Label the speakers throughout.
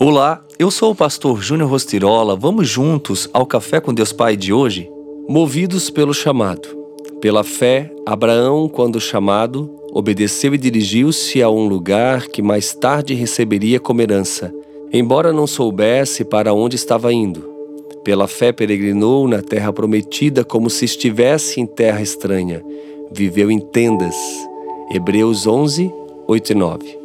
Speaker 1: Olá, eu sou o pastor Júnior Rostirola. Vamos juntos ao Café com Deus Pai de hoje? Movidos pelo chamado. Pela fé, Abraão, quando chamado, obedeceu e dirigiu-se a um lugar que mais tarde receberia como herança, embora não soubesse para onde estava indo. Pela fé, peregrinou na terra prometida como se estivesse em terra estranha. Viveu em tendas. Hebreus 11, 8 e 9.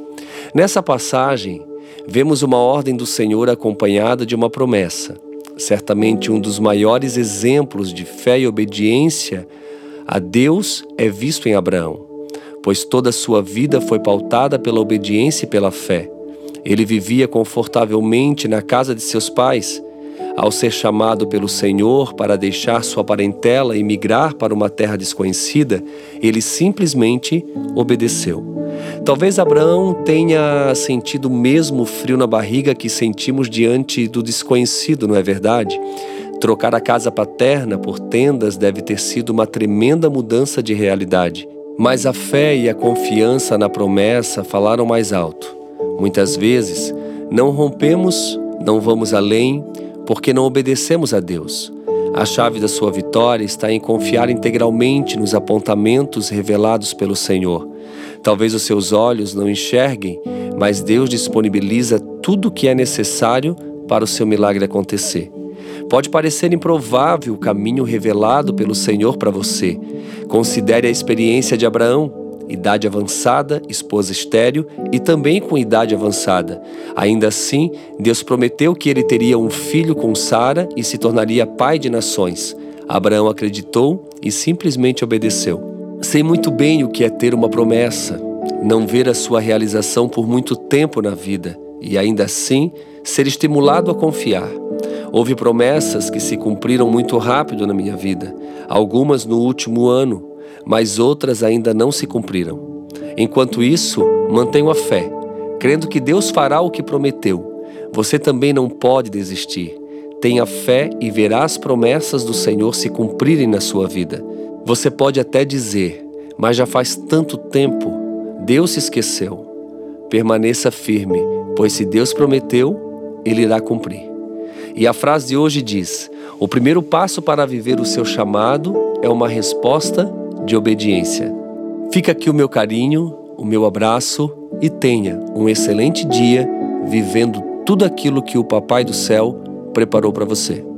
Speaker 1: Nessa passagem, vemos uma ordem do Senhor acompanhada de uma promessa. Certamente um dos maiores exemplos de fé e obediência a Deus é visto em Abraão, pois toda a sua vida foi pautada pela obediência e pela fé. Ele vivia confortavelmente na casa de seus pais. Ao ser chamado pelo Senhor para deixar sua parentela e migrar para uma terra desconhecida, ele simplesmente obedeceu. Talvez Abraão tenha sentido o mesmo frio na barriga que sentimos diante do desconhecido, não é verdade? Trocar a casa paterna por tendas deve ter sido uma tremenda mudança de realidade. Mas a fé e a confiança na promessa falaram mais alto. Muitas vezes, não rompemos, não vamos além, porque não obedecemos a Deus. A chave da sua vitória está em confiar integralmente nos apontamentos revelados pelo Senhor. Talvez os seus olhos não enxerguem, mas Deus disponibiliza tudo o que é necessário para o seu milagre acontecer. Pode parecer improvável o caminho revelado pelo Senhor para você. Considere a experiência de Abraão idade avançada, esposa estéril e também com idade avançada. Ainda assim, Deus prometeu que ele teria um filho com Sara e se tornaria pai de nações. Abraão acreditou e simplesmente obedeceu. Sei muito bem o que é ter uma promessa, não ver a sua realização por muito tempo na vida e ainda assim ser estimulado a confiar. Houve promessas que se cumpriram muito rápido na minha vida, algumas no último ano, mas outras ainda não se cumpriram. Enquanto isso, mantenho a fé, crendo que Deus fará o que prometeu. Você também não pode desistir. Tenha fé e verá as promessas do Senhor se cumprirem na sua vida. Você pode até dizer, mas já faz tanto tempo, Deus se esqueceu. Permaneça firme, pois se Deus prometeu, Ele irá cumprir. E a frase de hoje diz: O primeiro passo para viver o seu chamado é uma resposta de obediência. Fica aqui o meu carinho, o meu abraço e tenha um excelente dia vivendo tudo aquilo que o Papai do Céu preparou para você.